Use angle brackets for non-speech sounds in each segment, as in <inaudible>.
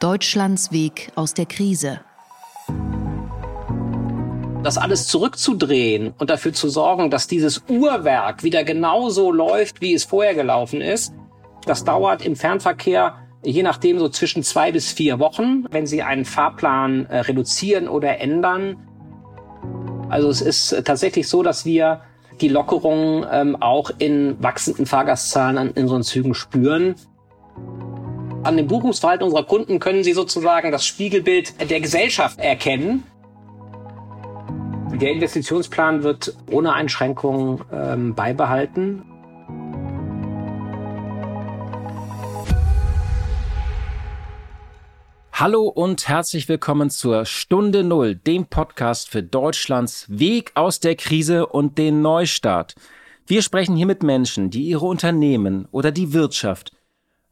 Deutschlands Weg aus der Krise. Das alles zurückzudrehen und dafür zu sorgen, dass dieses Uhrwerk wieder genauso läuft, wie es vorher gelaufen ist, das dauert im Fernverkehr je nachdem so zwischen zwei bis vier Wochen, wenn Sie einen Fahrplan äh, reduzieren oder ändern. Also es ist tatsächlich so, dass wir die Lockerung ähm, auch in wachsenden Fahrgastzahlen an unseren Zügen spüren. An dem Buchungsverhalten unserer Kunden können Sie sozusagen das Spiegelbild der Gesellschaft erkennen. Der Investitionsplan wird ohne Einschränkungen ähm, beibehalten. Hallo und herzlich willkommen zur Stunde Null, dem Podcast für Deutschlands Weg aus der Krise und den Neustart. Wir sprechen hier mit Menschen, die ihre Unternehmen oder die Wirtschaft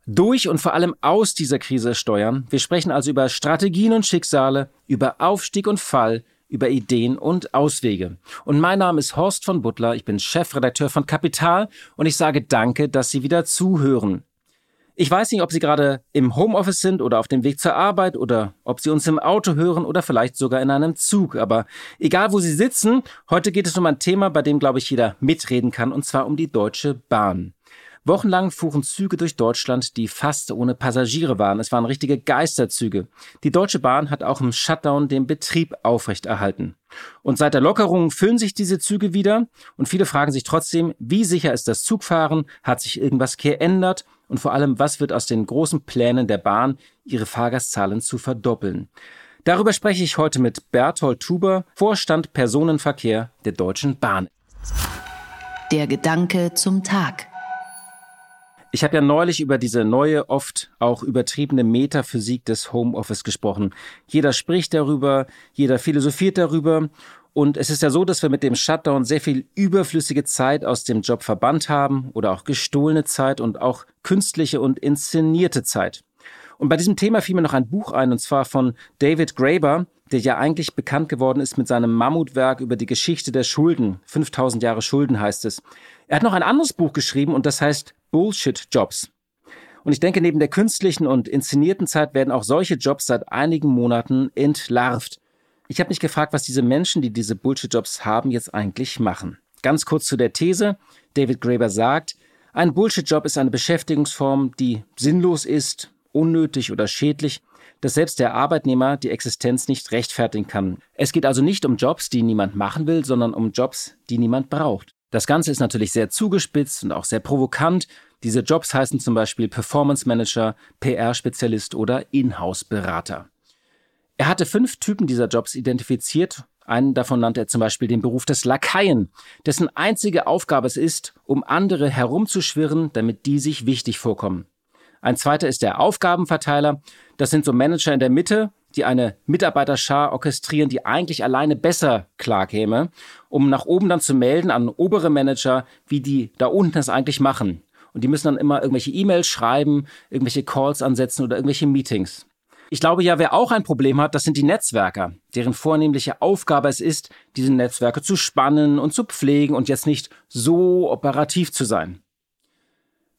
durch und vor allem aus dieser Krise steuern. Wir sprechen also über Strategien und Schicksale, über Aufstieg und Fall, über Ideen und Auswege. Und mein Name ist Horst von Butler, ich bin Chefredakteur von Kapital und ich sage danke, dass Sie wieder zuhören. Ich weiß nicht, ob Sie gerade im Homeoffice sind oder auf dem Weg zur Arbeit oder ob Sie uns im Auto hören oder vielleicht sogar in einem Zug. Aber egal, wo Sie sitzen, heute geht es um ein Thema, bei dem, glaube ich, jeder mitreden kann, und zwar um die Deutsche Bahn. Wochenlang fuhren Züge durch Deutschland, die fast ohne Passagiere waren. Es waren richtige Geisterzüge. Die Deutsche Bahn hat auch im Shutdown den Betrieb aufrechterhalten. Und seit der Lockerung füllen sich diese Züge wieder und viele fragen sich trotzdem, wie sicher ist das Zugfahren? Hat sich irgendwas geändert? Und vor allem, was wird aus den großen Plänen der Bahn, ihre Fahrgastzahlen zu verdoppeln? Darüber spreche ich heute mit Berthold Tuber, Vorstand Personenverkehr der Deutschen Bahn. Der Gedanke zum Tag. Ich habe ja neulich über diese neue, oft auch übertriebene Metaphysik des Homeoffice gesprochen. Jeder spricht darüber, jeder philosophiert darüber. Und es ist ja so, dass wir mit dem Shutdown sehr viel überflüssige Zeit aus dem Job verbannt haben oder auch gestohlene Zeit und auch künstliche und inszenierte Zeit. Und bei diesem Thema fiel mir noch ein Buch ein, und zwar von David Graeber, der ja eigentlich bekannt geworden ist mit seinem Mammutwerk über die Geschichte der Schulden. 5000 Jahre Schulden heißt es. Er hat noch ein anderes Buch geschrieben und das heißt Bullshit-Jobs. Und ich denke, neben der künstlichen und inszenierten Zeit werden auch solche Jobs seit einigen Monaten entlarvt. Ich habe mich gefragt, was diese Menschen, die diese Bullshit-Jobs haben, jetzt eigentlich machen. Ganz kurz zu der These. David Graeber sagt, ein Bullshit-Job ist eine Beschäftigungsform, die sinnlos ist, unnötig oder schädlich, dass selbst der Arbeitnehmer die Existenz nicht rechtfertigen kann. Es geht also nicht um Jobs, die niemand machen will, sondern um Jobs, die niemand braucht. Das Ganze ist natürlich sehr zugespitzt und auch sehr provokant. Diese Jobs heißen zum Beispiel Performance Manager, PR-Spezialist oder Inhouse-Berater. Er hatte fünf Typen dieser Jobs identifiziert. Einen davon nannte er zum Beispiel den Beruf des Lakaien, dessen einzige Aufgabe es ist, um andere herumzuschwirren, damit die sich wichtig vorkommen. Ein zweiter ist der Aufgabenverteiler. Das sind so Manager in der Mitte, die eine Mitarbeiterschar orchestrieren, die eigentlich alleine besser klarkäme, um nach oben dann zu melden an obere Manager, wie die da unten es eigentlich machen. Und die müssen dann immer irgendwelche E-Mails schreiben, irgendwelche Calls ansetzen oder irgendwelche Meetings. Ich glaube ja, wer auch ein Problem hat, das sind die Netzwerker, deren vornehmliche Aufgabe es ist, diese Netzwerke zu spannen und zu pflegen und jetzt nicht so operativ zu sein.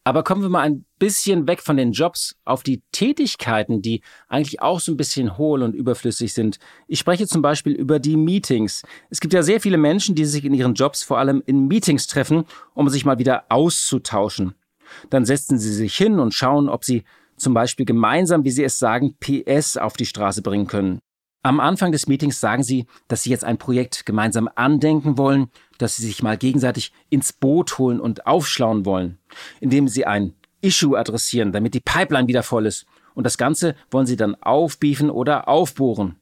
Aber kommen wir mal ein bisschen weg von den Jobs auf die Tätigkeiten, die eigentlich auch so ein bisschen hohl und überflüssig sind. Ich spreche zum Beispiel über die Meetings. Es gibt ja sehr viele Menschen, die sich in ihren Jobs vor allem in Meetings treffen, um sich mal wieder auszutauschen. Dann setzen sie sich hin und schauen, ob sie zum Beispiel gemeinsam, wie sie es sagen, PS auf die Straße bringen können. Am Anfang des Meetings sagen sie, dass sie jetzt ein Projekt gemeinsam andenken wollen, dass sie sich mal gegenseitig ins Boot holen und aufschlauen wollen, indem sie ein Issue adressieren, damit die Pipeline wieder voll ist. Und das Ganze wollen sie dann aufbiefen oder aufbohren.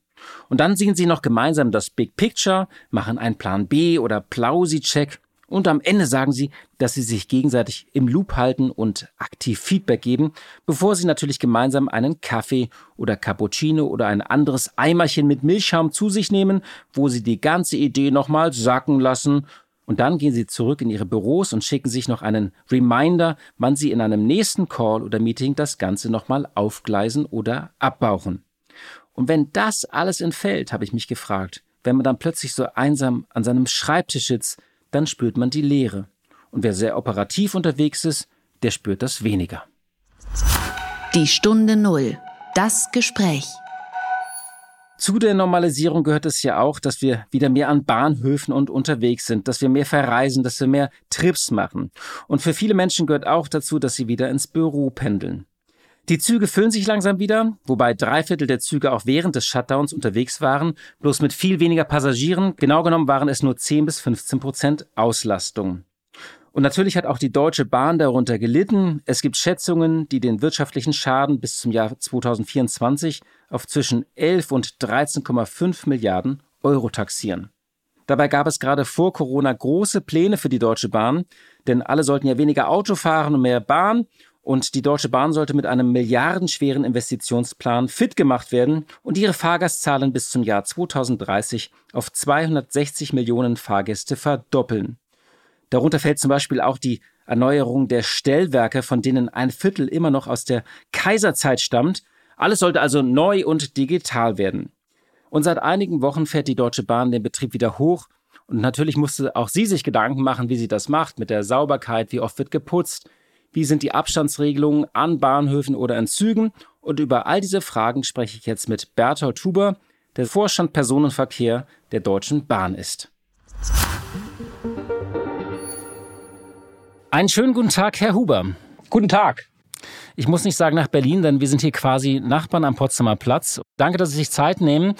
Und dann sehen sie noch gemeinsam das Big Picture, machen einen Plan B oder Plausi-Check Und am Ende sagen sie, dass sie sich gegenseitig im Loop halten und aktiv Feedback geben, bevor sie natürlich gemeinsam einen Kaffee oder Cappuccino oder ein anderes Eimerchen mit Milchschaum zu sich nehmen, wo sie die ganze Idee nochmal sacken lassen. Und dann gehen sie zurück in ihre Büros und schicken sich noch einen Reminder, wann sie in einem nächsten Call oder Meeting das Ganze nochmal aufgleisen oder abbauchen. Und wenn das alles entfällt, habe ich mich gefragt, wenn man dann plötzlich so einsam an seinem Schreibtisch sitzt, dann spürt man die Leere. Und wer sehr operativ unterwegs ist, der spürt das weniger. Die Stunde Null. Das Gespräch. Zu der Normalisierung gehört es ja auch, dass wir wieder mehr an Bahnhöfen und unterwegs sind, dass wir mehr verreisen, dass wir mehr Trips machen. Und für viele Menschen gehört auch dazu, dass sie wieder ins Büro pendeln. Die Züge füllen sich langsam wieder, wobei drei Viertel der Züge auch während des Shutdowns unterwegs waren, bloß mit viel weniger Passagieren. Genau genommen waren es nur 10 bis 15 Prozent Auslastung. Und natürlich hat auch die Deutsche Bahn darunter gelitten. Es gibt Schätzungen, die den wirtschaftlichen Schaden bis zum Jahr 2024 auf zwischen 11 und 13,5 Milliarden Euro taxieren. Dabei gab es gerade vor Corona große Pläne für die Deutsche Bahn, denn alle sollten ja weniger Auto fahren und mehr Bahn und die Deutsche Bahn sollte mit einem milliardenschweren Investitionsplan fit gemacht werden und ihre Fahrgastzahlen bis zum Jahr 2030 auf 260 Millionen Fahrgäste verdoppeln. Darunter fällt zum Beispiel auch die Erneuerung der Stellwerke, von denen ein Viertel immer noch aus der Kaiserzeit stammt. Alles sollte also neu und digital werden. Und seit einigen Wochen fährt die Deutsche Bahn den Betrieb wieder hoch. Und natürlich musste auch sie sich Gedanken machen, wie sie das macht, mit der Sauberkeit, wie oft wird geputzt, wie sind die Abstandsregelungen an Bahnhöfen oder in Zügen? Und über all diese Fragen spreche ich jetzt mit Berthold Huber, der Vorstand Personenverkehr der Deutschen Bahn ist. Einen schönen guten Tag, Herr Huber. Guten Tag. Ich muss nicht sagen nach Berlin, denn wir sind hier quasi Nachbarn am Potsdamer Platz. Danke, dass Sie sich Zeit nehmen.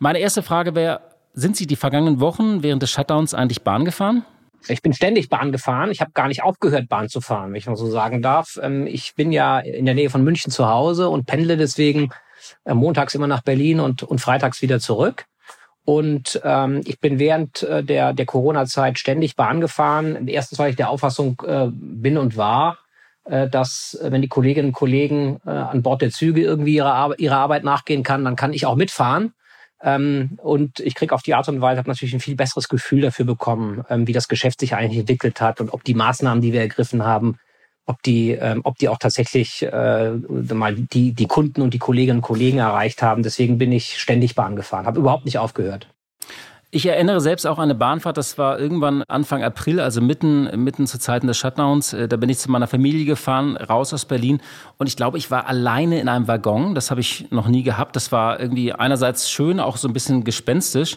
Meine erste Frage wäre, sind Sie die vergangenen Wochen während des Shutdowns eigentlich Bahn gefahren? Ich bin ständig Bahn gefahren. Ich habe gar nicht aufgehört, Bahn zu fahren, wenn ich mal so sagen darf. Ähm, ich bin ja in der Nähe von München zu Hause und pendle deswegen äh, montags immer nach Berlin und, und freitags wieder zurück. Und ähm, ich bin während äh, der, der Corona-Zeit ständig Bahn gefahren. Erstens, weil ich der Auffassung äh, bin und war, äh, dass äh, wenn die Kolleginnen und Kollegen äh, an Bord der Züge irgendwie ihrer, Ar ihrer Arbeit nachgehen kann, dann kann ich auch mitfahren. Ähm, und ich kriege auf die Art und Weise natürlich ein viel besseres Gefühl dafür bekommen, ähm, wie das Geschäft sich eigentlich entwickelt hat und ob die Maßnahmen, die wir ergriffen haben, ob die, ähm, ob die auch tatsächlich äh, mal die, die Kunden und die Kolleginnen und Kollegen erreicht haben. Deswegen bin ich ständig Bahn gefahren, habe überhaupt nicht aufgehört. Ich erinnere selbst auch an eine Bahnfahrt, das war irgendwann Anfang April, also mitten, mitten zu Zeiten des Shutdowns. Äh, da bin ich zu meiner Familie gefahren, raus aus Berlin. Und ich glaube, ich war alleine in einem Waggon. Das habe ich noch nie gehabt. Das war irgendwie einerseits schön, auch so ein bisschen gespenstisch.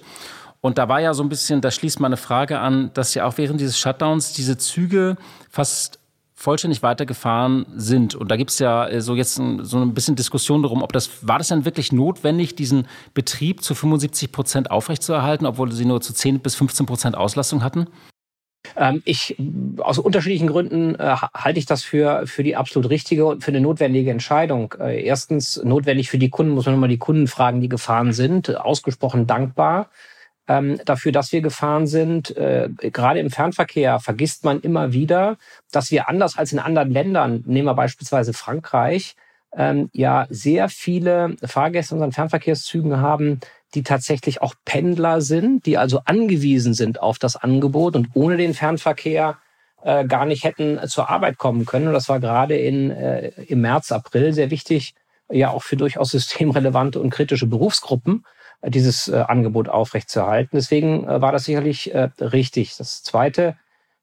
Und da war ja so ein bisschen, da schließt meine Frage an, dass ja auch während dieses Shutdowns diese Züge fast vollständig weitergefahren sind. Und da gibt es ja äh, so jetzt ein, so ein bisschen Diskussion darum, ob das, war das denn wirklich notwendig, diesen Betrieb zu 75 Prozent aufrechtzuerhalten, obwohl sie nur zu 10 bis 15 Prozent Auslastung hatten? Ähm, ich, aus unterschiedlichen Gründen äh, halte ich das für, für die absolut richtige und für eine notwendige Entscheidung. Äh, erstens, notwendig für die Kunden, muss man nochmal die Kunden fragen, die gefahren sind, ausgesprochen dankbar ähm, dafür, dass wir gefahren sind. Äh, gerade im Fernverkehr vergisst man immer wieder, dass wir anders als in anderen Ländern, nehmen wir beispielsweise Frankreich, ähm, ja sehr viele Fahrgäste in unseren Fernverkehrszügen haben, die tatsächlich auch Pendler sind, die also angewiesen sind auf das Angebot und ohne den Fernverkehr äh, gar nicht hätten zur Arbeit kommen können. Und das war gerade in, äh, im März, April sehr wichtig, ja auch für durchaus systemrelevante und kritische Berufsgruppen dieses äh, Angebot aufrechtzuerhalten. Deswegen äh, war das sicherlich äh, richtig. Das Zweite,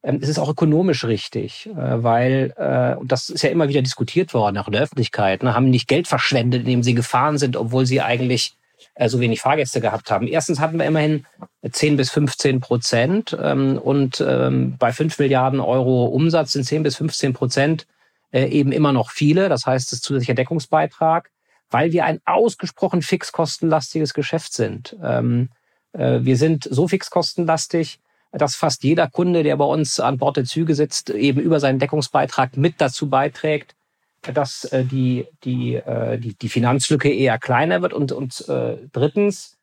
ähm, es ist auch ökonomisch richtig, äh, weil, äh, und das ist ja immer wieder diskutiert worden, auch in der Öffentlichkeit, ne, haben nicht Geld verschwendet, indem sie gefahren sind, obwohl sie eigentlich äh, so wenig Fahrgäste gehabt haben. Erstens hatten wir immerhin 10 bis 15 Prozent ähm, und ähm, bei 5 Milliarden Euro Umsatz sind 10 bis 15 Prozent äh, eben immer noch viele. Das heißt, das ist zusätzlicher Deckungsbeitrag weil wir ein ausgesprochen fixkostenlastiges Geschäft sind. Ähm, äh, wir sind so fixkostenlastig, dass fast jeder Kunde, der bei uns an Bord der Züge sitzt, eben über seinen Deckungsbeitrag mit dazu beiträgt, dass äh, die, die, äh, die, die Finanzlücke eher kleiner wird. Und, und äh, drittens,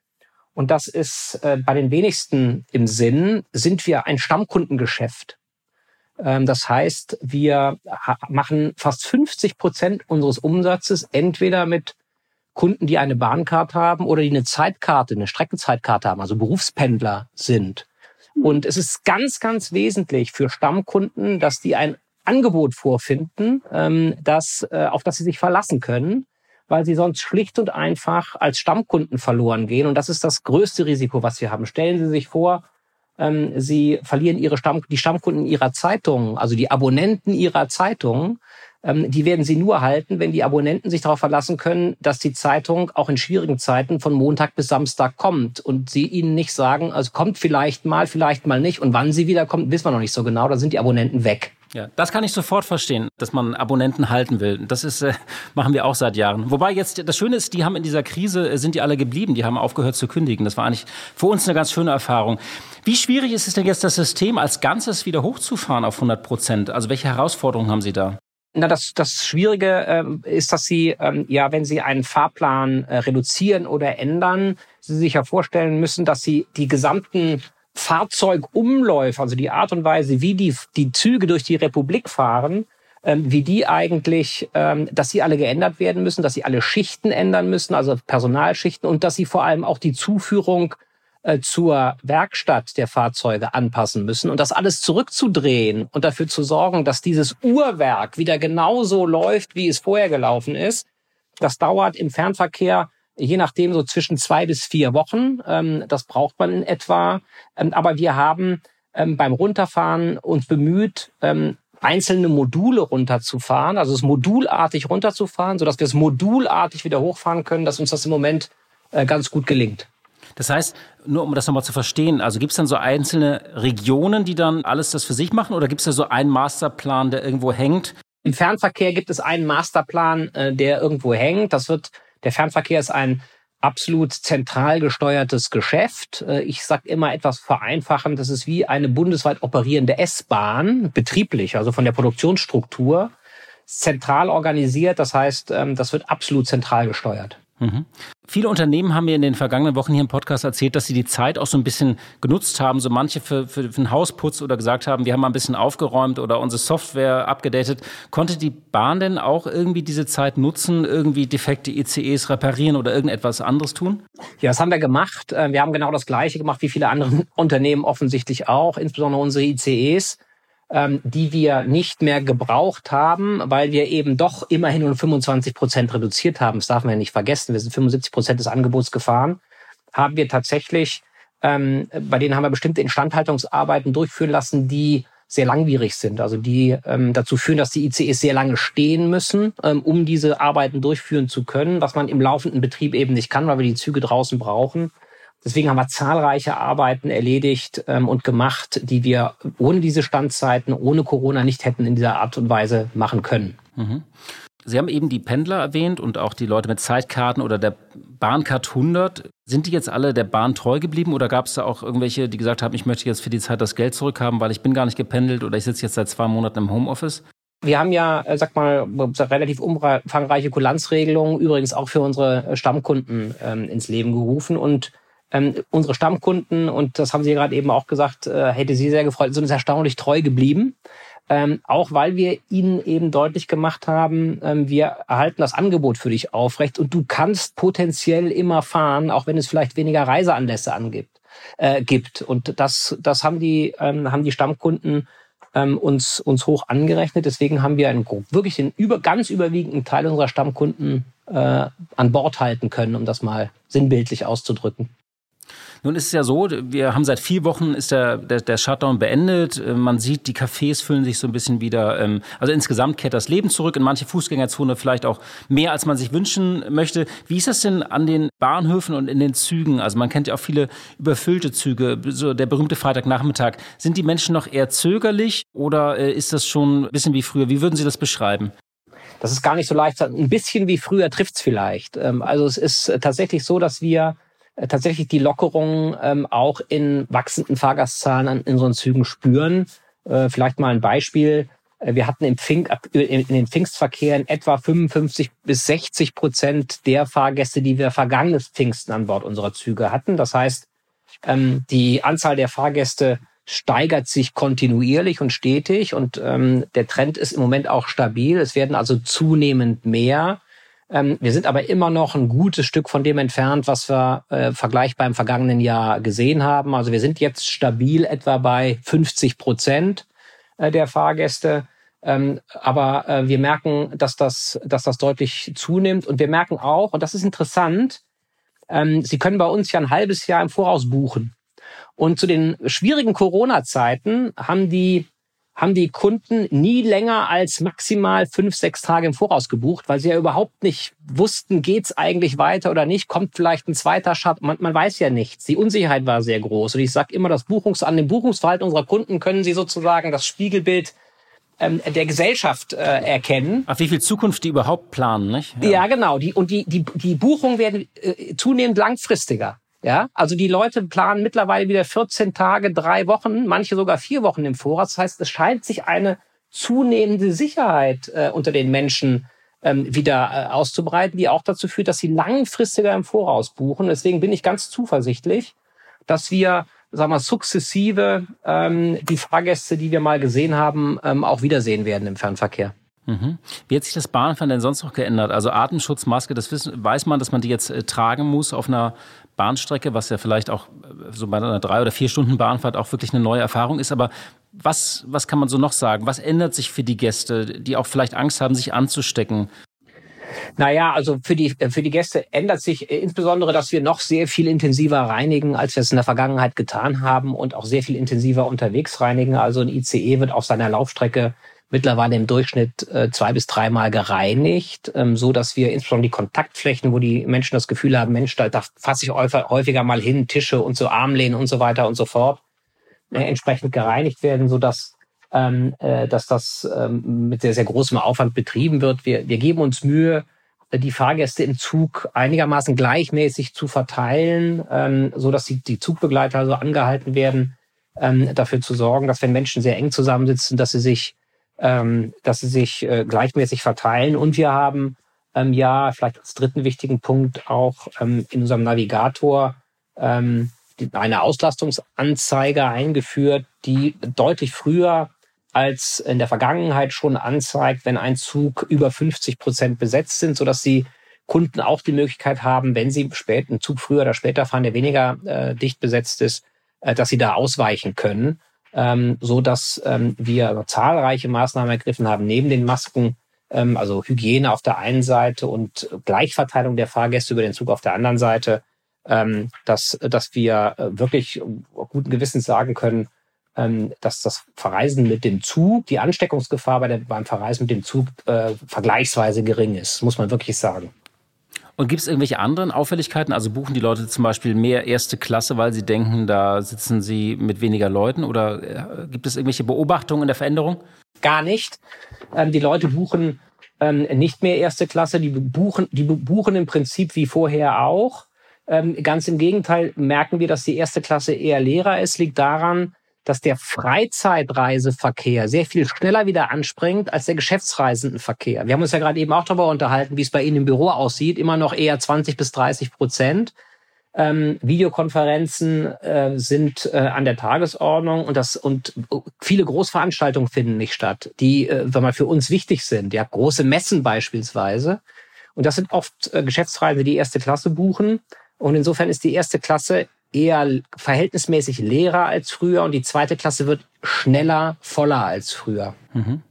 und das ist äh, bei den wenigsten im Sinn, sind wir ein Stammkundengeschäft. Ähm, das heißt, wir machen fast 50 Prozent unseres Umsatzes entweder mit Kunden, die eine Bahncard haben oder die eine Zeitkarte, eine Streckenzeitkarte haben, also Berufspendler sind. Und es ist ganz, ganz wesentlich für Stammkunden, dass die ein Angebot vorfinden, ähm, das, äh, auf das sie sich verlassen können weil sie sonst schlicht und einfach als Stammkunden verloren gehen. Und das ist das größte Risiko, was wir haben. Stellen Sie sich vor, ähm, Sie verlieren Ihre Stamm die Stammkunden Ihrer Zeitung, also die Abonnenten Ihrer Zeitung. Ähm, die werden Sie nur halten, wenn die Abonnenten sich darauf verlassen können, dass die Zeitung auch in schwierigen Zeiten von Montag bis Samstag kommt und Sie ihnen nicht sagen, also kommt vielleicht mal, vielleicht mal nicht. Und wann sie wiederkommt, wissen wir noch nicht so genau. Da sind die Abonnenten weg. Ja, das kann ich sofort verstehen, dass man Abonnenten halten will. Das ist, äh, machen wir auch seit Jahren. Wobei jetzt, das Schöne ist, die haben in dieser Krise, äh, sind die alle geblieben, die haben aufgehört zu kündigen. Das war eigentlich für uns eine ganz schöne Erfahrung. Wie schwierig ist es denn jetzt, das System als Ganzes wieder hochzufahren auf 100 Prozent? Also welche Herausforderungen haben Sie da? Na, das, das Schwierige ähm, ist, dass Sie, ähm, ja, wenn Sie einen Fahrplan äh, reduzieren oder ändern, Sie sich ja vorstellen müssen, dass Sie die gesamten Fahrzeugumläufe, also die Art und Weise, wie die, die Züge durch die Republik fahren, ähm, wie die eigentlich, ähm, dass sie alle geändert werden müssen, dass sie alle Schichten ändern müssen, also Personalschichten und dass sie vor allem auch die Zuführung äh, zur Werkstatt der Fahrzeuge anpassen müssen und das alles zurückzudrehen und dafür zu sorgen, dass dieses Uhrwerk wieder genauso läuft, wie es vorher gelaufen ist, das dauert im Fernverkehr je nachdem so zwischen zwei bis vier Wochen. Ähm, das braucht man in etwa. Ähm, aber wir haben ähm, beim Runterfahren uns bemüht, ähm, einzelne Module runterzufahren, also es modulartig runterzufahren, sodass wir es modulartig wieder hochfahren können, dass uns das im Moment äh, ganz gut gelingt. Das heißt, nur um das nochmal zu verstehen, also gibt es dann so einzelne Regionen, die dann alles das für sich machen oder gibt es da so einen Masterplan, der irgendwo hängt? Im Fernverkehr gibt es einen Masterplan, äh, der irgendwo hängt. Das wird der Fernverkehr ist ein absolut zentral gesteuertes Geschäft. Äh, ich sage immer etwas vereinfachend, das ist wie eine bundesweit operierende S-Bahn, betrieblich, also von der Produktionsstruktur, zentral organisiert. Das heißt, ähm, das wird absolut zentral gesteuert. Mhm. Viele Unternehmen haben mir in den vergangenen Wochen hier im Podcast erzählt, dass sie die Zeit auch so ein bisschen genutzt haben, so manche für, für, für den Hausputz oder gesagt haben, wir haben mal ein bisschen aufgeräumt oder unsere Software abgedatet. Konnte die Bahn denn auch irgendwie diese Zeit nutzen, irgendwie defekte ICEs reparieren oder irgendetwas anderes tun? Ja, das haben wir gemacht. Äh, wir haben genau das Gleiche gemacht wie viele andere <laughs> Unternehmen offensichtlich auch, insbesondere unsere ICEs ähm, die wir nicht mehr gebraucht haben, weil wir eben doch immerhin um 25 Prozent reduziert haben. Das darf man ja nicht vergessen. Wir sind 75 Prozent des Angebots gefahren. Haben wir tatsächlich, ähm, bei denen haben wir bestimmte Instandhaltungsarbeiten durchführen lassen, die sehr langwierig sind, also die ähm, dazu führen, dass die ICEs sehr lange stehen müssen, ähm, um diese Arbeiten durchführen zu können, was man im laufenden Betrieb eben nicht kann, weil wir die Züge draußen brauchen. Deswegen haben wir zahlreiche Arbeiten erledigt ähm, und gemacht, die wir ohne diese Standzeiten, ohne Corona nicht hätten in dieser Art und Weise machen können. Mhm. Sie haben eben die Pendler erwähnt und auch die Leute mit Zeitkarten oder der Bahncard 100. Sind die jetzt alle der Bahn treu geblieben oder gab es da auch irgendwelche, die gesagt haben, ich möchte jetzt für die Zeit das Geld zurückhaben, weil ich bin gar nicht gependelt oder ich sitze jetzt seit zwei Monaten im Homeoffice? Wir haben ja, äh, sag mal, relativ umfangreiche Kulanzregelungen übrigens auch für unsere Stammkunden ähm, ins Leben gerufen und ähm, unsere Stammkunden, und das haben Sie gerade eben auch gesagt, äh, hätte Sie sehr gefreut, sind uns erstaunlich treu geblieben. Ähm, auch weil wir ihnen eben deutlich gemacht haben, ähm, wir erhalten das Angebot für dich aufrecht und du kannst potenziell immer fahren, auch wenn es vielleicht weniger Reiseanlässe angibt, äh, gibt. Und das, das haben die, ähm, haben die Stammkunden ähm, uns, uns hoch angerechnet. Deswegen haben wir einen, wirklich den über, ganz überwiegenden Teil unserer Stammkunden äh, an Bord halten können, um das mal sinnbildlich auszudrücken. Nun ist es ja so, wir haben seit vier Wochen ist der, der, der Shutdown beendet. Äh, man sieht, die Cafés füllen sich so ein bisschen wieder. Ähm, also insgesamt kehrt das Leben zurück in manche Fußgängerzone vielleicht auch mehr, als man sich wünschen möchte. Wie ist das denn an den Bahnhöfen und in den Zügen? Also man kennt ja auch viele überfüllte Züge, so der berühmte Freitagnachmittag. Sind die Menschen noch eher zögerlich oder äh, ist das schon ein bisschen wie früher? Wie würden Sie das beschreiben? Das ist gar nicht so leicht. Ein bisschen wie früher trifft's vielleicht. Ähm, also es ist tatsächlich so, dass wir äh, tatsächlich die Lockerung ähm, auch in wachsenden Fahrgastzahlen an, unseren Zügen spüren. Äh, vielleicht mal ein Beispiel. Äh, wir hatten im Pfing, in den Pfingstverkehren etwa 55 bis 60 Prozent der Fahrgäste, die wir vergangenes Pfingsten an Bord unserer Züge hatten. Das heißt, ähm, die Anzahl der Fahrgäste steigert sich kontinuierlich und stetig und ähm, der Trend ist im Moment auch stabil. Es werden also zunehmend mehr. Ähm, wir sind aber immer noch ein gutes Stück von dem entfernt, was wir äh, vergleichbar im vergangenen Jahr gesehen haben. Also wir sind jetzt stabil etwa bei 50 Prozent äh, der Fahrgäste. Ähm, aber äh, wir merken, dass das, dass das deutlich zunimmt. Und wir merken auch, und das ist interessant, ähm, Sie können bei uns ja ein halbes Jahr im Voraus buchen. Und zu den schwierigen Corona-Zeiten haben die haben die Kunden nie länger als maximal fünf, sechs Tage im Voraus gebucht, weil sie ja überhaupt nicht wussten, geht's eigentlich weiter oder nicht, kommt vielleicht ein zweiter Schatten, man, man weiß ja nichts. Die Unsicherheit war sehr groß. Und ich sage immer, das Buchungs an dem Buchungsverhalten unserer Kunden können sie sozusagen das Spiegelbild ähm, der Gesellschaft äh, erkennen. Ach, wie viel Zukunft die überhaupt planen, nicht? Ja, ja genau. Die, und die, die, die Buchungen werden äh, zunehmend langfristiger. Ja, also die Leute planen mittlerweile wieder 14 Tage, drei Wochen, manche sogar vier Wochen im Voraus. Das heißt, es scheint sich eine zunehmende Sicherheit äh, unter den Menschen ähm, wieder äh, auszubreiten, die auch dazu führt, dass sie langfristiger im Voraus buchen. Deswegen bin ich ganz zuversichtlich, dass wir, sagen wir, sukzessive ähm, die Fahrgäste, die wir mal gesehen haben, ähm, auch wiedersehen werden im Fernverkehr. Mhm. Wie hat sich das Bahnfahren denn sonst noch geändert? Also Atemschutzmaske, das wissen, weiß man, dass man die jetzt äh, tragen muss auf einer Bahnstrecke, was ja vielleicht auch äh, so bei einer drei oder vier Stunden Bahnfahrt auch wirklich eine neue Erfahrung ist. Aber was, was kann man so noch sagen? Was ändert sich für die Gäste, die auch vielleicht Angst haben, sich anzustecken? Naja, also für die, für die Gäste ändert sich äh, insbesondere, dass wir noch sehr viel intensiver reinigen, als wir es in der Vergangenheit getan haben und auch sehr viel intensiver unterwegs reinigen. Also ein ICE wird auf seiner Laufstrecke mittlerweile im Durchschnitt äh, zwei bis dreimal gereinigt, ähm, so dass wir insbesondere die Kontaktflächen, wo die Menschen das Gefühl haben, Mensch, da, da fasse ich häufiger mal hin, Tische und so Armlehnen und so weiter und so fort, äh, entsprechend gereinigt werden, so dass ähm, äh, dass das ähm, mit sehr, sehr großem Aufwand betrieben wird. Wir, wir geben uns Mühe, die Fahrgäste im Zug einigermaßen gleichmäßig zu verteilen, ähm, so dass die, die Zugbegleiter also angehalten werden, ähm, dafür zu sorgen, dass wenn Menschen sehr eng zusammensitzen, dass sie sich ähm, dass sie sich äh, gleichmäßig verteilen. Und wir haben ähm, ja vielleicht als dritten wichtigen Punkt auch ähm, in unserem Navigator ähm, die, eine Auslastungsanzeige eingeführt, die deutlich früher als in der Vergangenheit schon anzeigt, wenn ein Zug über 50 Prozent besetzt sind, sodass sie Kunden auch die Möglichkeit haben, wenn sie spät einen Zug früher oder später fahren, der weniger äh, dicht besetzt ist, äh, dass sie da ausweichen können ähm, so dass ähm, wir zahlreiche Maßnahmen ergriffen haben, neben den Masken, ähm, also Hygiene auf der einen Seite und Gleichverteilung der Fahrgäste über den Zug auf der anderen Seite, ähm, dass, dass wir äh, wirklich guten Gewissens sagen können, ähm, dass das Verreisen mit dem Zug, die Ansteckungsgefahr bei der, beim Verreisen mit dem Zug äh, vergleichsweise gering ist, muss man wirklich sagen. Und gibt es irgendwelche anderen Auffälligkeiten? Also buchen die Leute zum Beispiel mehr erste Klasse, weil sie denken, da sitzen sie mit weniger Leuten? Oder äh, gibt es irgendwelche Beobachtungen in der Veränderung? Gar nicht. Ähm, die Leute buchen ähm, nicht mehr erste Klasse, die buchen, die buchen im Prinzip wie vorher auch. Ähm, ganz im Gegenteil merken wir, dass die erste Klasse eher leerer ist. Liegt daran, dass der Freizeitreiseverkehr sehr viel schneller wieder anspringt als der Geschäftsreisendenverkehr. Wir haben uns ja gerade eben auch darüber unterhalten, wie es bei Ihnen im Büro aussieht. Immer noch eher 20 bis 30 Prozent. Ähm, Videokonferenzen äh, sind äh, an der Tagesordnung und das und viele Großveranstaltungen finden nicht statt, die, äh, wenn man für uns wichtig sind. Ja, große Messen beispielsweise. Und das sind oft äh, Geschäftsreisen, die erste Klasse buchen. Und insofern ist die erste Klasse eher verhältnismäßig leerer als früher und die zweite Klasse wird schneller, voller als früher. Mhm.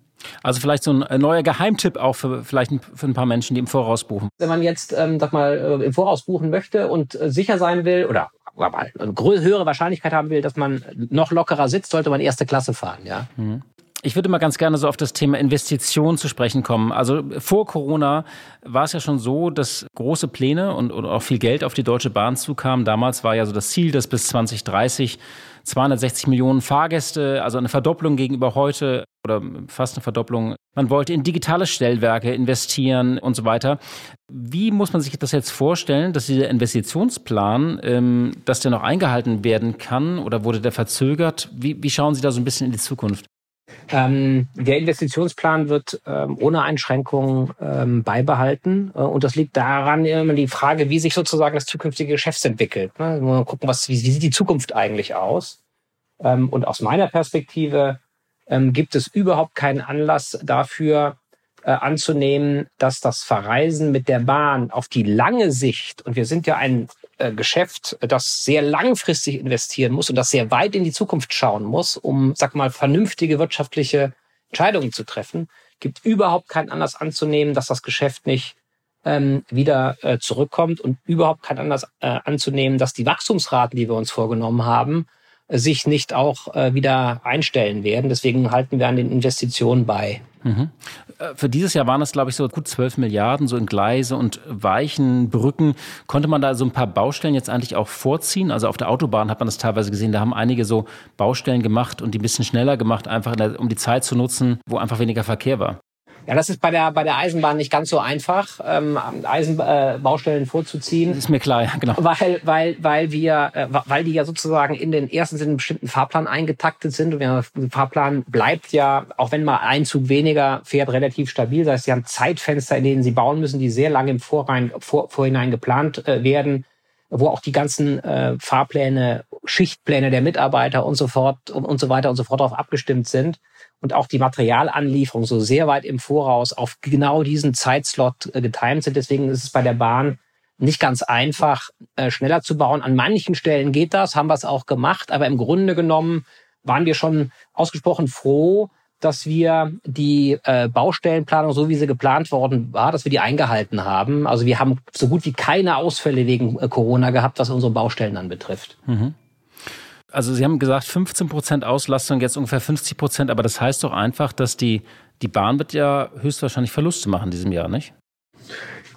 Also vielleicht so ein neuer Geheimtipp auch für vielleicht für ein paar Menschen, die im Voraus buchen. Wenn man jetzt, ähm, sag mal, äh, im Voraus buchen möchte und äh, sicher sein will oder aber eine höhere Wahrscheinlichkeit haben will, dass man noch lockerer sitzt, sollte man erste Klasse fahren, ja. Mhm. Ich würde mal ganz gerne so auf das Thema Investition zu sprechen kommen. Also vor Corona war es ja schon so, dass große Pläne und, und auch viel Geld auf die Deutsche Bahn zukamen. Damals war ja so das Ziel, dass bis 2030 260 Millionen Fahrgäste, also eine Verdopplung gegenüber heute oder fast eine Verdopplung. Man wollte in digitale Stellwerke investieren und so weiter. Wie muss man sich das jetzt vorstellen, dass dieser Investitionsplan, ähm, dass der noch eingehalten werden kann oder wurde der verzögert? Wie, wie schauen Sie da so ein bisschen in die Zukunft? Ähm, der Investitionsplan wird ähm, ohne Einschränkungen ähm, beibehalten. Äh, und das liegt daran, immer die Frage, wie sich sozusagen das zukünftige Geschäft entwickelt. Ne? Mal gucken, was, wie, sieht die Zukunft eigentlich aus? Ähm, und aus meiner Perspektive ähm, gibt es überhaupt keinen Anlass dafür, äh, anzunehmen, dass das Verreisen mit der Bahn auf die lange Sicht, und wir sind ja ein Geschäft, das sehr langfristig investieren muss und das sehr weit in die Zukunft schauen muss, um, sag mal, vernünftige wirtschaftliche Entscheidungen zu treffen, gibt überhaupt keinen Anlass anzunehmen, dass das Geschäft nicht ähm, wieder äh, zurückkommt und überhaupt keinen Anlass äh, anzunehmen, dass die Wachstumsraten, die wir uns vorgenommen haben, sich nicht auch äh, wieder einstellen werden. Deswegen halten wir an den Investitionen bei. Mhm. Äh, für dieses Jahr waren es, glaube ich, so gut 12 Milliarden, so in Gleise und Weichen, Brücken. Konnte man da so ein paar Baustellen jetzt eigentlich auch vorziehen? Also auf der Autobahn hat man das teilweise gesehen. Da haben einige so Baustellen gemacht und die ein bisschen schneller gemacht, einfach um die Zeit zu nutzen, wo einfach weniger Verkehr war. Ja, das ist bei der, bei der Eisenbahn nicht ganz so einfach, ähm, Eisenbaustellen äh, vorzuziehen. Das ist mir klar, ja, genau. Weil, weil, weil wir, äh, weil die ja sozusagen in den ersten Sinne einen bestimmten Fahrplan eingetaktet sind. Und der Fahrplan bleibt ja, auch wenn mal ein Zug weniger fährt, relativ stabil. Das heißt, sie haben Zeitfenster, in denen sie bauen müssen, die sehr lange im Vorrein, vor, Vorhinein geplant äh, werden wo auch die ganzen äh, Fahrpläne, Schichtpläne der Mitarbeiter und so fort und, und so weiter und so fort darauf abgestimmt sind und auch die Materialanlieferung so sehr weit im Voraus auf genau diesen Zeitslot äh, getimt sind. Deswegen ist es bei der Bahn nicht ganz einfach, äh, schneller zu bauen. An manchen Stellen geht das, haben wir es auch gemacht, aber im Grunde genommen waren wir schon ausgesprochen froh, dass wir die äh, Baustellenplanung, so wie sie geplant worden war, dass wir die eingehalten haben. Also wir haben so gut wie keine Ausfälle wegen äh, Corona gehabt, was unsere Baustellen anbetrifft. Mhm. Also Sie haben gesagt 15 Prozent Auslastung, jetzt ungefähr 50 Prozent, aber das heißt doch einfach, dass die, die Bahn wird ja höchstwahrscheinlich Verluste machen in diesem Jahr, nicht?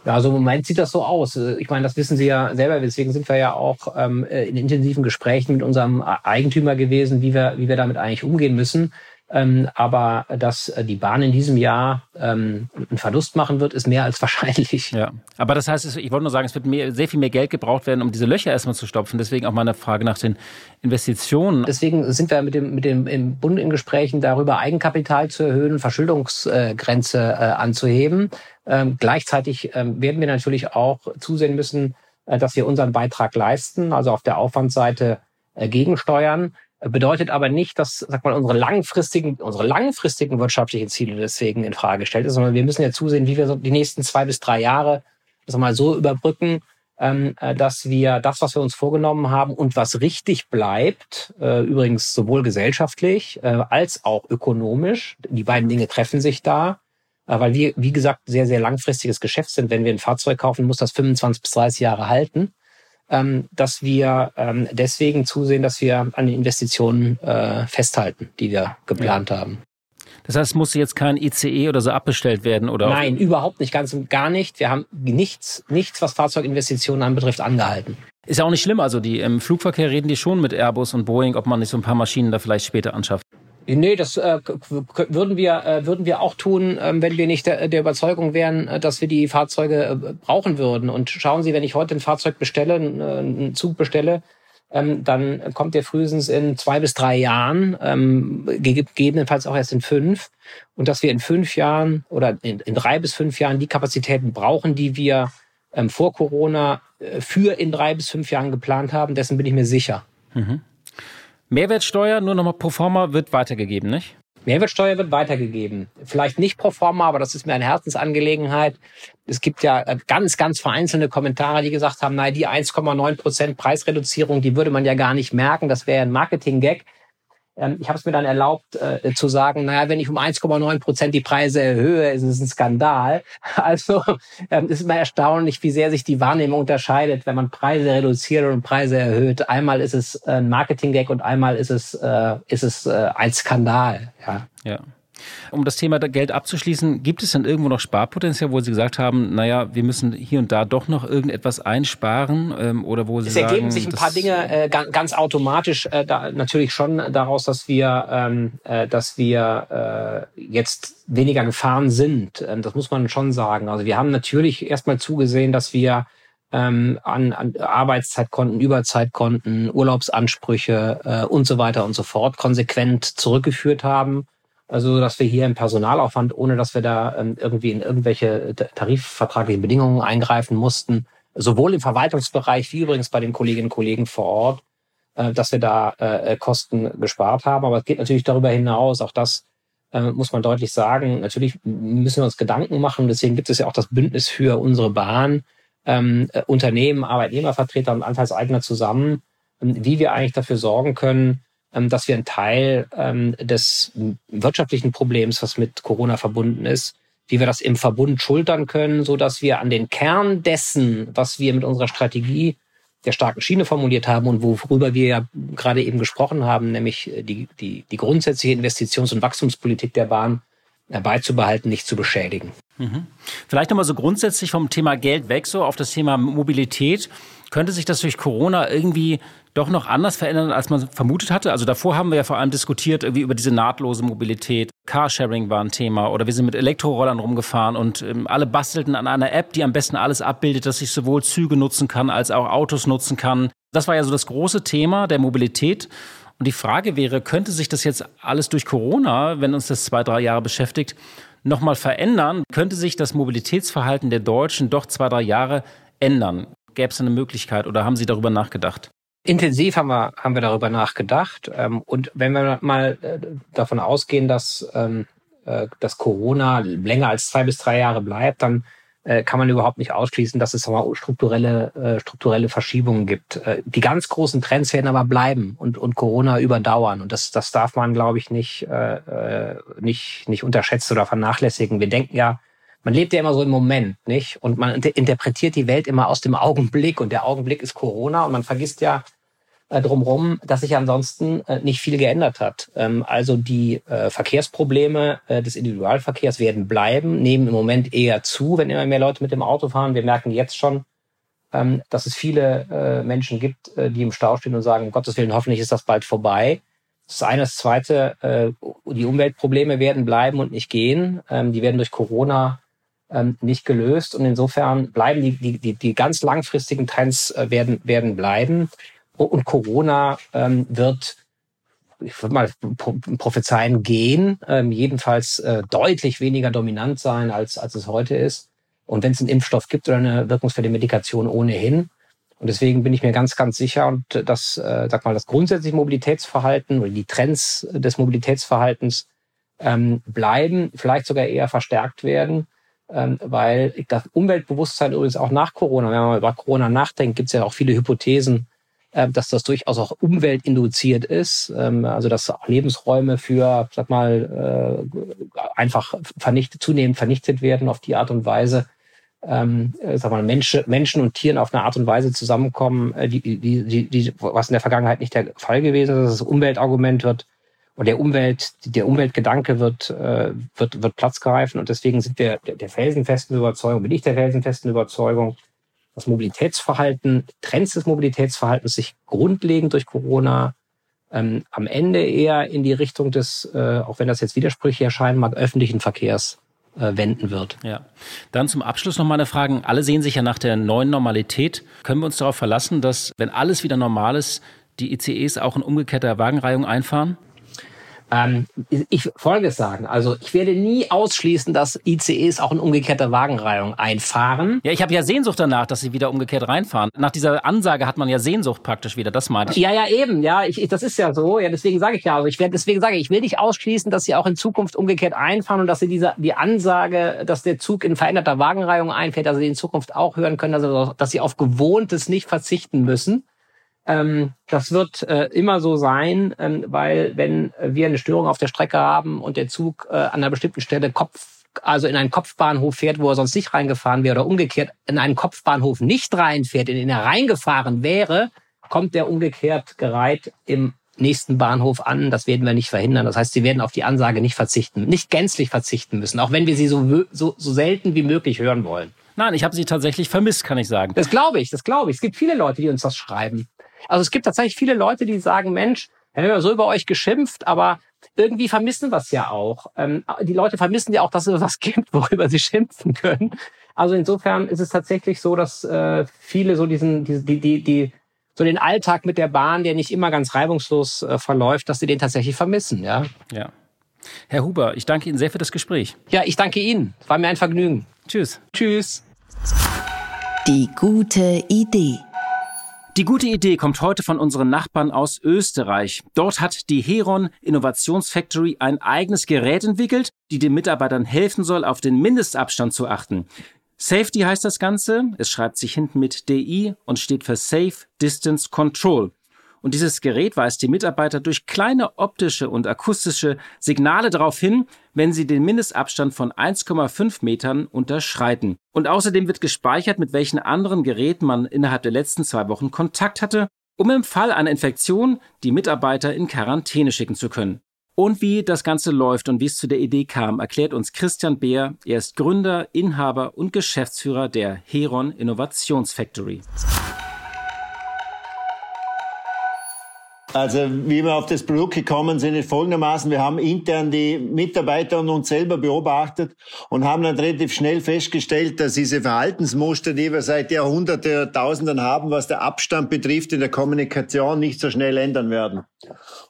Ja, also im Moment sieht das so aus. Ich meine, das wissen Sie ja selber. Deswegen sind wir ja auch ähm, in intensiven Gesprächen mit unserem Eigentümer gewesen, wie wir, wie wir damit eigentlich umgehen müssen. Ähm, aber dass äh, die Bahn in diesem Jahr ähm, einen Verlust machen wird, ist mehr als <laughs> wahrscheinlich. Ja, aber das heißt, ich wollte nur sagen, es wird mehr, sehr viel mehr Geld gebraucht werden, um diese Löcher erstmal zu stopfen. Deswegen auch meine Frage nach den Investitionen. Deswegen sind wir mit dem, mit dem im Bund in Gesprächen darüber, Eigenkapital zu erhöhen, Verschuldungsgrenze äh, anzuheben. Ähm, gleichzeitig ähm, werden wir natürlich auch zusehen müssen, äh, dass wir unseren Beitrag leisten, also auf der Aufwandseite äh, gegensteuern. Bedeutet aber nicht, dass, sag mal, unsere langfristigen, unsere langfristigen wirtschaftlichen Ziele deswegen in Frage gestellt ist, sondern wir müssen ja zusehen, wie wir so die nächsten zwei bis drei Jahre, sag mal, so überbrücken, ähm, äh, dass wir das, was wir uns vorgenommen haben und was richtig bleibt, äh, übrigens sowohl gesellschaftlich äh, als auch ökonomisch, die beiden Dinge treffen sich da, weil wir, wie gesagt, sehr, sehr langfristiges Geschäft sind. Wenn wir ein Fahrzeug kaufen, muss das 25 bis 30 Jahre halten dass wir ähm, deswegen zusehen, dass wir an den Investitionen äh, festhalten, die wir geplant ja. haben. Das heißt, es musste jetzt kein ICE oder so abbestellt werden, oder? Nein, überhaupt nicht, ganz und gar nicht. Wir haben nichts, nichts, was Fahrzeuginvestitionen anbetrifft, angehalten. Ist ja auch nicht schlimm. Also die im Flugverkehr reden die schon mit Airbus und Boeing, ob man nicht so ein paar Maschinen da vielleicht später anschafft. Nee, das äh, würden wir äh, würden wir auch tun, ähm, wenn wir nicht der, der Überzeugung wären, äh, dass wir die Fahrzeuge äh, brauchen würden. Und schauen Sie, wenn ich heute ein Fahrzeug bestelle, äh, einen Zug bestelle, ähm, dann kommt der frühestens in zwei bis drei Jahren, ähm, gegebenenfalls auch erst in fünf. Und dass wir in fünf Jahren oder in, in drei bis fünf Jahren die Kapazitäten brauchen, die wir ähm, vor Corona äh, für in drei bis fünf Jahren geplant haben, dessen bin ich mir sicher. Mhm. Mehrwertsteuer, nur nochmal pro forma, wird weitergegeben, nicht? Mehrwertsteuer wird weitergegeben. Vielleicht nicht pro forma, aber das ist mir eine Herzensangelegenheit. Es gibt ja äh, ganz, ganz vereinzelte Kommentare, die gesagt haben, nein, die 1,9 Prozent Preisreduzierung, die würde man ja gar nicht merken. Das wäre ein Marketing-Gag. Ähm, ich habe es mir dann erlaubt äh, zu sagen, naja, wenn ich um 1,9 Prozent die Preise erhöhe, ist es ein Skandal. <laughs> Also ähm, ist immer erstaunlich, wie sehr sich die Wahrnehmung unterscheidet, wenn man Preise reduziert und Preise erhöht. Einmal ist es ein Marketing-Gag und einmal ist es, äh, ist es äh, ein Skandal. Ja. ja. Um das Thema Geld abzuschließen, gibt es denn irgendwo noch Sparpotenzial, wo Sie gesagt haben, naja, wir müssen hier und da doch noch irgendetwas einsparen? Ähm, oder wo Sie es sagen, ergeben sich ein paar Dinge äh, ganz, ganz automatisch äh, da, natürlich schon daraus, dass wir, ähm, äh, dass wir äh, jetzt weniger gefahren sind. Ähm, das muss man schon sagen. Also wir haben natürlich erstmal zugesehen, dass wir ähm, an, an Arbeitszeitkonten, Überzeitkonten, Urlaubsansprüche äh, und so weiter und so fort konsequent zurückgeführt haben also dass wir hier im Personalaufwand, ohne dass wir da ähm, irgendwie in irgendwelche tarifvertraglichen Bedingungen eingreifen mussten, sowohl im Verwaltungsbereich wie übrigens bei den Kolleginnen und Kollegen vor Ort, äh, dass wir da äh, Kosten gespart haben. Aber es geht natürlich darüber hinaus, auch das äh, muss man deutlich sagen. Natürlich müssen wir uns Gedanken machen. Deswegen gibt es ja auch das Bündnis für unsere Bahn, ähm, Unternehmen, Arbeitnehmervertreter und Anteilseigner zusammen, ähm, wie wir eigentlich dafür sorgen können, dass wir einen Teil ähm, des wirtschaftlichen Problems, was mit Corona verbunden ist, wie wir das im Verbund schultern können, so dass wir an den Kern dessen, was wir mit unserer Strategie der starken Schiene formuliert haben und worüber wir ja gerade eben gesprochen haben, nämlich die, die, die grundsätzliche Investitions- und Wachstumspolitik der Bahn äh, beizubehalten, nicht zu beschädigen. Mhm. Vielleicht nochmal so grundsätzlich vom Thema Geld weg, so auf das Thema Mobilität. Könnte sich das durch Corona irgendwie doch noch anders verändern, als man vermutet hatte? Also davor haben wir ja vor allem diskutiert irgendwie über diese nahtlose Mobilität. Carsharing war ein Thema oder wir sind mit Elektrorollern rumgefahren und ähm, alle bastelten an einer App, die am besten alles abbildet, dass ich sowohl Züge nutzen kann als auch Autos nutzen kann. Das war ja so das große Thema der Mobilität. Und die Frage wäre, könnte sich das jetzt alles durch Corona, wenn uns das zwei, drei Jahre beschäftigt, nochmal verändern? Könnte sich das Mobilitätsverhalten der Deutschen doch zwei, drei Jahre ändern? Gäbe es eine Möglichkeit oder haben Sie darüber nachgedacht? Intensiv haben wir, haben wir darüber nachgedacht. Ähm, und wenn wir mal äh, davon ausgehen, dass, ähm, äh, dass Corona länger als zwei bis drei Jahre bleibt, dann äh, kann man überhaupt nicht ausschließen, dass es mal strukturelle, strukturelle Verschiebungen gibt. Die ganz großen Trends werden aber bleiben und, und Corona überdauern. Und das, das darf man, glaube ich, nicht, nicht, nicht unterschätzen oder vernachlässigen. Wir denken ja, man lebt ja immer so im Moment, nicht? Und man interpretiert die Welt immer aus dem Augenblick und der Augenblick ist Corona und man vergisst ja äh, drumherum, dass sich ansonsten äh, nicht viel geändert hat. Ähm, also die äh, Verkehrsprobleme äh, des Individualverkehrs werden bleiben, nehmen im Moment eher zu, wenn immer mehr Leute mit dem Auto fahren. Wir merken jetzt schon, ähm, dass es viele äh, Menschen gibt, äh, die im Stau stehen und sagen, um Gottes Willen, hoffentlich ist das bald vorbei. Das eine. Das zweite, äh, die Umweltprobleme werden bleiben und nicht gehen. Ähm, die werden durch Corona ähm, nicht gelöst. Und insofern bleiben die, die, die, die ganz langfristigen Trends äh, werden, werden bleiben. Und Corona ähm, wird, ich würde mal prophezeien, gehen, ähm, jedenfalls äh, deutlich weniger dominant sein, als, als es heute ist. Und wenn es einen Impfstoff gibt oder eine wirkungsvolle Medikation ohnehin. Und deswegen bin ich mir ganz, ganz sicher, und das, äh, sag mal, das grundsätzliche Mobilitätsverhalten oder die Trends des Mobilitätsverhaltens ähm, bleiben, vielleicht sogar eher verstärkt werden ähm, weil das Umweltbewusstsein übrigens auch nach Corona, wenn man mal über Corona nachdenkt, gibt es ja auch viele Hypothesen, äh, dass das durchaus auch umweltinduziert ist, ähm, also dass auch Lebensräume für, sag mal, äh, einfach vernichtet, zunehmend vernichtet werden auf die Art und Weise, ähm, sag mal, Menschen, Menschen und Tieren auf eine Art und Weise zusammenkommen, äh, die, die, die, die, was in der Vergangenheit nicht der Fall gewesen ist. Das Umweltargument wird und der Umwelt, der Umweltgedanke wird, äh, wird, wird Platz greifen. Und deswegen sind wir der felsenfesten Überzeugung, bin ich der felsenfesten Überzeugung, das Mobilitätsverhalten, Trends des Mobilitätsverhaltens sich grundlegend durch Corona ähm, am Ende eher in die Richtung des, äh, auch wenn das jetzt widersprüchlich erscheinen mag, öffentlichen Verkehrs äh, wenden wird. Ja. Dann zum Abschluss noch mal eine Frage. Alle sehen sich ja nach der neuen Normalität. Können wir uns darauf verlassen, dass, wenn alles wieder normal ist, die ICEs auch in umgekehrter Wagenreihung einfahren? Ähm, ich Folgendes sagen. Also ich werde nie ausschließen, dass ICEs auch in umgekehrter Wagenreihung einfahren. Ja, ich habe ja Sehnsucht danach, dass sie wieder umgekehrt reinfahren. Nach dieser Ansage hat man ja Sehnsucht praktisch wieder. Das meinte ich. Ja, ja, eben. Ja, ich, das ist ja so. Ja, deswegen sage ich ja. Also ich werde deswegen sage ich, ich will nicht ausschließen, dass sie auch in Zukunft umgekehrt einfahren und dass sie diese die Ansage, dass der Zug in veränderter Wagenreihung einfährt, dass sie in Zukunft auch hören können, also dass sie auf Gewohntes nicht verzichten müssen. Ähm, das wird äh, immer so sein, ähm, weil wenn wir eine Störung auf der Strecke haben und der Zug äh, an einer bestimmten Stelle Kopf, also in einen Kopfbahnhof fährt, wo er sonst nicht reingefahren wäre, oder umgekehrt in einen Kopfbahnhof nicht reinfährt, in den er reingefahren wäre, kommt der umgekehrt gereiht im nächsten Bahnhof an. Das werden wir nicht verhindern. Das heißt, sie werden auf die Ansage nicht verzichten, nicht gänzlich verzichten müssen, auch wenn wir sie so, so, so selten wie möglich hören wollen. Nein, ich habe sie tatsächlich vermisst, kann ich sagen. Das glaube ich, das glaube ich. Es gibt viele Leute, die uns das schreiben. Also es gibt tatsächlich viele Leute, die sagen, Mensch, wir haben ja so über euch geschimpft, aber irgendwie vermissen wir es ja auch. Ähm, die Leute vermissen ja auch, dass es was <laughs> gibt, worüber sie schimpfen können. Also insofern ist es tatsächlich so, dass äh, viele so diesen, die, die, die, die, so den Alltag mit der Bahn, der nicht immer ganz reibungslos äh, verläuft, dass sie den tatsächlich vermissen, ja. Ja. Herr Huber, ich danke Ihnen sehr für das Gespräch. Ja, ich danke Ihnen. War mir ein Vergnügen. Tschüss. Tschüss. Die gute Idee. Die gute Idee kommt heute von unseren Nachbarn aus Österreich. Dort hat die Heron Innovationsfactory ein eigenes Gerät entwickelt, die den Mitarbeitern helfen soll, auf den Mindestabstand zu achten. Safety heißt das Ganze. Es schreibt sich hinten mit DI und steht für Safe Distance Control. Und dieses Gerät weist die Mitarbeiter durch kleine optische und akustische Signale darauf hin, wenn sie den Mindestabstand von 1,5 Metern unterschreiten. Und außerdem wird gespeichert, mit welchen anderen Geräten man innerhalb der letzten zwei Wochen Kontakt hatte, um im Fall einer Infektion die Mitarbeiter in Quarantäne schicken zu können. Und wie das Ganze läuft und wie es zu der Idee kam, erklärt uns Christian Beer. Er ist Gründer, Inhaber und Geschäftsführer der Heron Innovationsfactory. Also wie wir auf das Produkt gekommen sind, ist folgendermaßen, wir haben intern die Mitarbeiter und uns selber beobachtet und haben dann relativ schnell festgestellt, dass diese Verhaltensmuster, die wir seit Jahrhunderten, Jahrtausenden haben, was der Abstand betrifft in der Kommunikation, nicht so schnell ändern werden.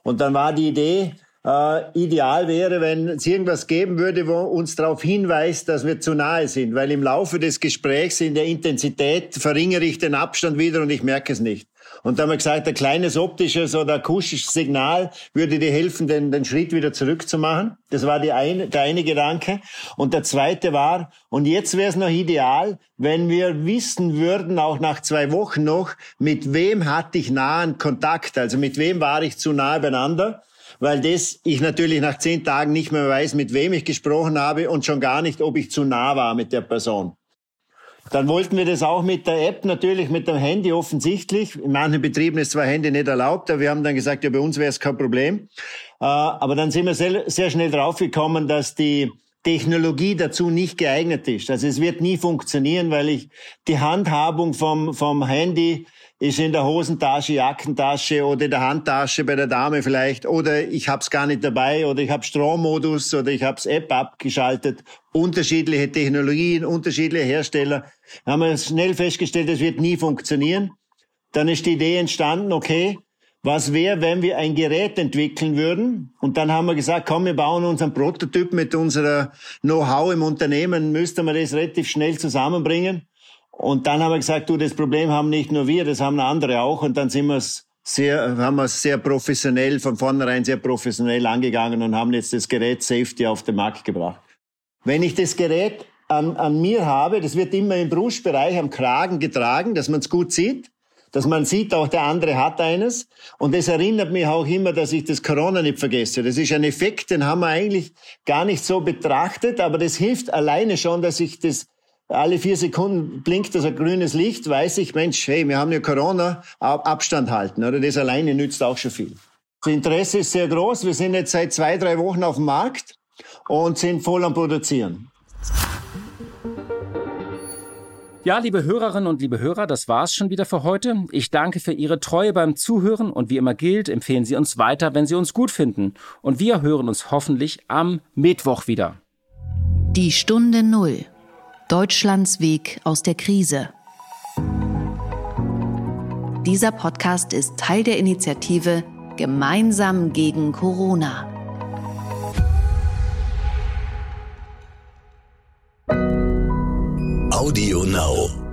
Und dann war die Idee, äh, ideal wäre, wenn es irgendwas geben würde, wo uns darauf hinweist, dass wir zu nahe sind, weil im Laufe des Gesprächs in der Intensität verringere ich den Abstand wieder und ich merke es nicht. Und da haben wir gesagt, ein kleines optisches oder akustisches Signal würde dir helfen, den, den Schritt wieder zurückzumachen. Das war die eine, der eine Gedanke. Und der zweite war, und jetzt wäre es noch ideal, wenn wir wissen würden, auch nach zwei Wochen noch, mit wem hatte ich nahen Kontakt, also mit wem war ich zu nahe beieinander weil das ich natürlich nach zehn Tagen nicht mehr weiß, mit wem ich gesprochen habe und schon gar nicht, ob ich zu nah war mit der Person. Dann wollten wir das auch mit der App, natürlich mit dem Handy offensichtlich. In manchen Betrieben ist zwar Handy nicht erlaubt, aber wir haben dann gesagt, ja, bei uns wäre es kein Problem. Äh, aber dann sind wir sehr, sehr schnell draufgekommen, dass die Technologie dazu nicht geeignet ist. Also es wird nie funktionieren, weil ich die Handhabung vom, vom Handy ist in der Hosentasche, Jackentasche oder in der Handtasche bei der Dame vielleicht oder ich habe es gar nicht dabei oder ich habe Strommodus oder ich habe App abgeschaltet. Unterschiedliche Technologien, unterschiedliche Hersteller. Haben wir schnell festgestellt, das wird nie funktionieren. Dann ist die Idee entstanden, okay, was wäre, wenn wir ein Gerät entwickeln würden? Und dann haben wir gesagt, komm, wir bauen unseren Prototyp mit unserer Know-how im Unternehmen, müssten wir das relativ schnell zusammenbringen. Und dann haben wir gesagt, du, das Problem haben nicht nur wir, das haben andere auch. Und dann sind wir sehr, haben wir es sehr professionell, von vornherein sehr professionell angegangen und haben jetzt das Gerät Safety auf den Markt gebracht. Wenn ich das Gerät an, an mir habe, das wird immer im Brustbereich am Kragen getragen, dass man es gut sieht, dass man sieht, auch der andere hat eines. Und das erinnert mich auch immer, dass ich das Corona nicht vergesse. Das ist ein Effekt, den haben wir eigentlich gar nicht so betrachtet, aber das hilft alleine schon, dass ich das alle vier Sekunden blinkt das ein grünes Licht, weiß ich, Mensch, hey, wir haben ja Corona, Abstand halten, oder? Das alleine nützt auch schon viel. Das Interesse ist sehr groß. Wir sind jetzt seit zwei, drei Wochen auf dem Markt und sind voll am Produzieren. Ja, liebe Hörerinnen und liebe Hörer, das war's schon wieder für heute. Ich danke für Ihre Treue beim Zuhören und wie immer gilt, empfehlen Sie uns weiter, wenn Sie uns gut finden. Und wir hören uns hoffentlich am Mittwoch wieder. Die Stunde Null Deutschlands Weg aus der Krise. Dieser Podcast ist Teil der Initiative Gemeinsam gegen Corona. Audio Now.